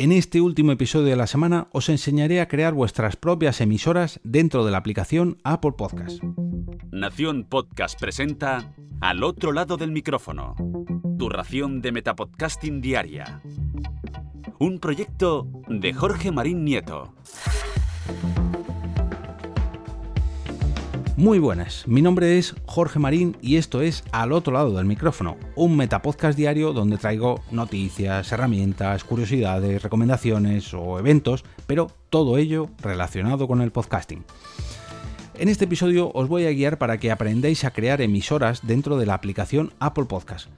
En este último episodio de la semana os enseñaré a crear vuestras propias emisoras dentro de la aplicación Apple Podcast. Nación Podcast presenta Al otro lado del micrófono, tu ración de metapodcasting diaria. Un proyecto de Jorge Marín Nieto. Muy buenas, mi nombre es Jorge Marín y esto es Al otro lado del micrófono, un metapodcast diario donde traigo noticias, herramientas, curiosidades, recomendaciones o eventos, pero todo ello relacionado con el podcasting. En este episodio os voy a guiar para que aprendáis a crear emisoras dentro de la aplicación Apple Podcast.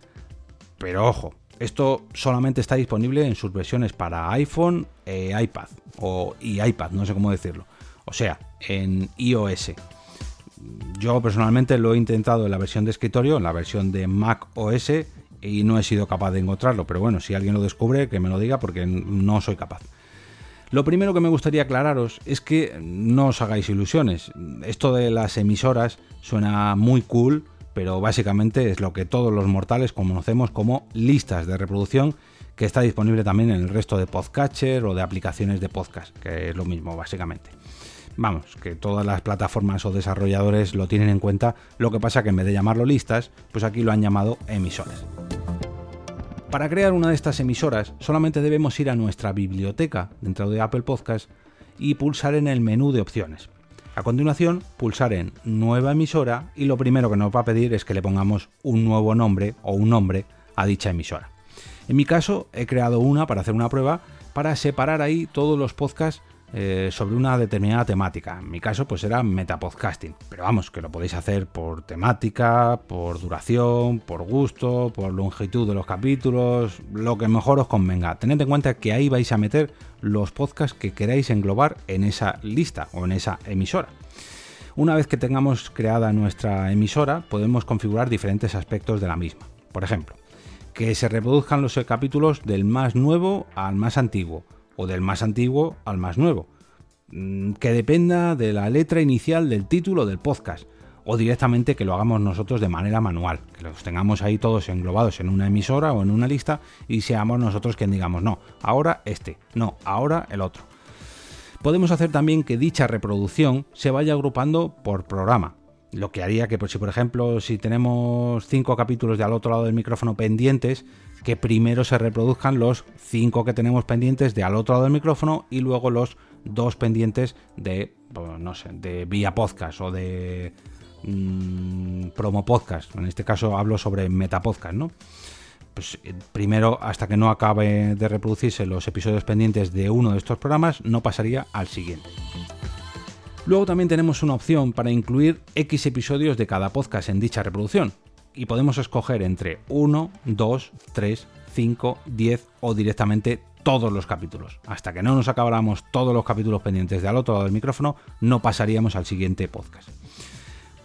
Pero ojo, esto solamente está disponible en sus versiones para iPhone e iPad, o iPad, no sé cómo decirlo. O sea, en iOS yo personalmente lo he intentado en la versión de escritorio, en la versión de Mac OS, y no he sido capaz de encontrarlo. Pero bueno, si alguien lo descubre, que me lo diga porque no soy capaz. Lo primero que me gustaría aclararos es que no os hagáis ilusiones. Esto de las emisoras suena muy cool, pero básicamente es lo que todos los mortales conocemos como listas de reproducción, que está disponible también en el resto de podcatcher o de aplicaciones de podcast, que es lo mismo básicamente. Vamos, que todas las plataformas o desarrolladores lo tienen en cuenta, lo que pasa que en vez de llamarlo listas, pues aquí lo han llamado emisoras. Para crear una de estas emisoras solamente debemos ir a nuestra biblioteca dentro de Apple Podcast y pulsar en el menú de opciones. A continuación, pulsar en Nueva emisora y lo primero que nos va a pedir es que le pongamos un nuevo nombre o un nombre a dicha emisora. En mi caso, he creado una para hacer una prueba para separar ahí todos los podcasts eh, sobre una determinada temática. En mi caso, pues era metapodcasting. Pero vamos, que lo podéis hacer por temática, por duración, por gusto, por longitud de los capítulos, lo que mejor os convenga. Tened en cuenta que ahí vais a meter los podcasts que queráis englobar en esa lista o en esa emisora. Una vez que tengamos creada nuestra emisora, podemos configurar diferentes aspectos de la misma. Por ejemplo, que se reproduzcan los capítulos del más nuevo al más antiguo o del más antiguo al más nuevo, mm, que dependa de la letra inicial del título del podcast, o directamente que lo hagamos nosotros de manera manual, que los tengamos ahí todos englobados en una emisora o en una lista y seamos nosotros quien digamos, no, ahora este, no, ahora el otro. Podemos hacer también que dicha reproducción se vaya agrupando por programa, lo que haría que, pues, si por ejemplo, si tenemos cinco capítulos de al otro lado del micrófono pendientes, que primero se reproduzcan los cinco que tenemos pendientes de al otro lado del micrófono y luego los dos pendientes de, pues, no sé, de vía podcast o de mm, promo podcast. En este caso hablo sobre metapodcast, ¿no? Pues eh, primero, hasta que no acabe de reproducirse los episodios pendientes de uno de estos programas, no pasaría al siguiente. Luego también tenemos una opción para incluir X episodios de cada podcast en dicha reproducción y podemos escoger entre 1, 2, 3, 5, 10 o directamente todos los capítulos. Hasta que no nos acabáramos todos los capítulos pendientes de al otro lado del micrófono, no pasaríamos al siguiente podcast.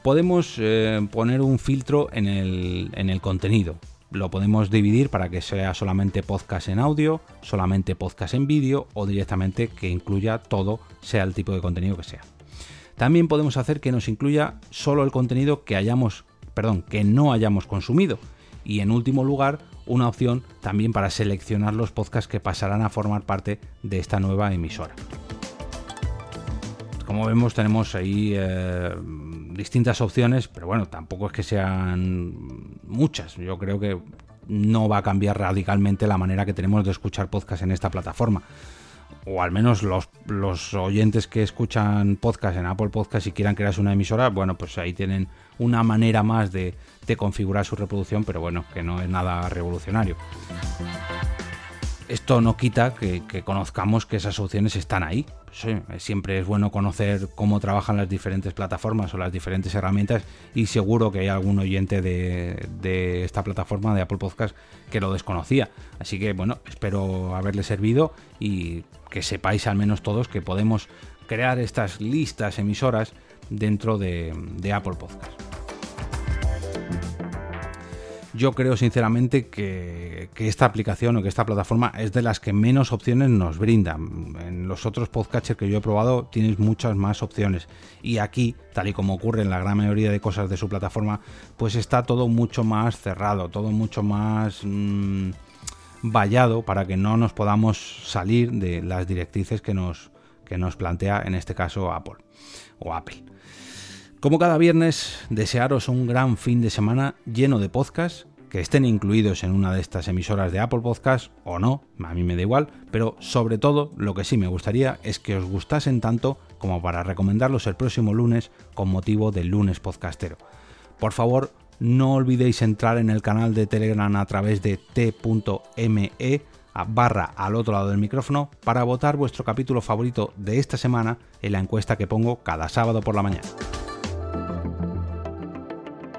Podemos eh, poner un filtro en el, en el contenido. Lo podemos dividir para que sea solamente podcast en audio, solamente podcast en vídeo o directamente que incluya todo, sea el tipo de contenido que sea. También podemos hacer que nos incluya solo el contenido que hayamos perdón, que no hayamos consumido. Y en último lugar, una opción también para seleccionar los podcasts que pasarán a formar parte de esta nueva emisora. Como vemos, tenemos ahí eh, distintas opciones, pero bueno, tampoco es que sean muchas. Yo creo que no va a cambiar radicalmente la manera que tenemos de escuchar podcasts en esta plataforma o al menos los, los, oyentes que escuchan podcast en Apple Podcast y quieran crearse una emisora, bueno, pues ahí tienen una manera más de, de configurar su reproducción, pero bueno, que no es nada revolucionario. Esto no quita que, conozcamos que esas opciones están ahí. Pues, siempre es bueno conocer cómo trabajan las diferentes plataformas o las diferentes herramientas y seguro que hay algún oyente de, de, esta plataforma de Apple Podcast que lo desconocía. Así que bueno, espero haberle servido y que sepáis al menos todos que podemos crear estas listas emisoras dentro de, de Apple Podcast yo creo sinceramente que, esta aplicación o que esta plataforma es de las que menos opciones nos brinda. En los otros podcatchers que yo he probado tienes muchas más opciones. Y aquí, tal y como ocurre en la gran mayoría de cosas de su plataforma, pues está todo mucho más cerrado, todo mucho más... Mm, vallado para que no nos podamos salir de las directrices que nos, que nos plantea en este caso Apple o Apple. Como cada viernes, desearos un gran fin de semana lleno de podcasts que estén incluidos en una de estas emisoras de Apple Podcast o no, a mí me da igual, pero sobre todo lo que sí me gustaría es que os gustasen tanto como para recomendarlos el próximo lunes con motivo del lunes podcastero. Por favor, no olvidéis entrar en el canal de Telegram a través de t.me barra al otro lado del micrófono para votar vuestro capítulo favorito de esta semana en la encuesta que pongo cada sábado por la mañana.